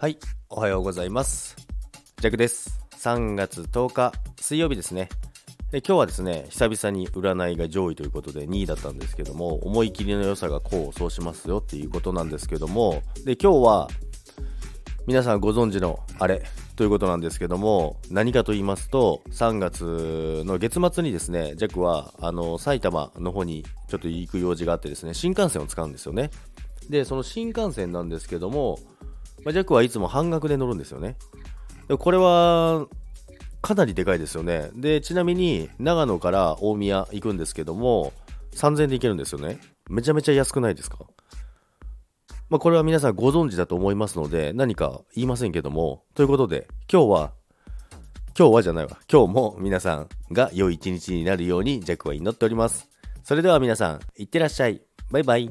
はい、おはようございます。ジャクです。3月10日、水曜日ですね。で今日はですね、久々に占いが上位ということで2位だったんですけども、思い切りの良さがこうそうしますよっていうことなんですけども、で、今日は皆さんご存知のあれということなんですけども、何かと言いますと、3月の月末にですね、ジャックはあの埼玉の方にちょっと行く用事があってですね、新幹線を使うんですよね。で、その新幹線なんですけども、ま、ジャックはいつも半額で乗るんですよね。でこれはかなりでかいですよね。で、ちなみに長野から大宮行くんですけども、3000円で行けるんですよね。めちゃめちゃ安くないですか？まあ、これは皆さんご存知だと思いますので、何か言いませんけども、ということで、今日は、今日はじゃないわ、今日も皆さんが良い一日になるように、ジャックは祈っております。それでは皆さん、いってらっしゃい。バイバイ。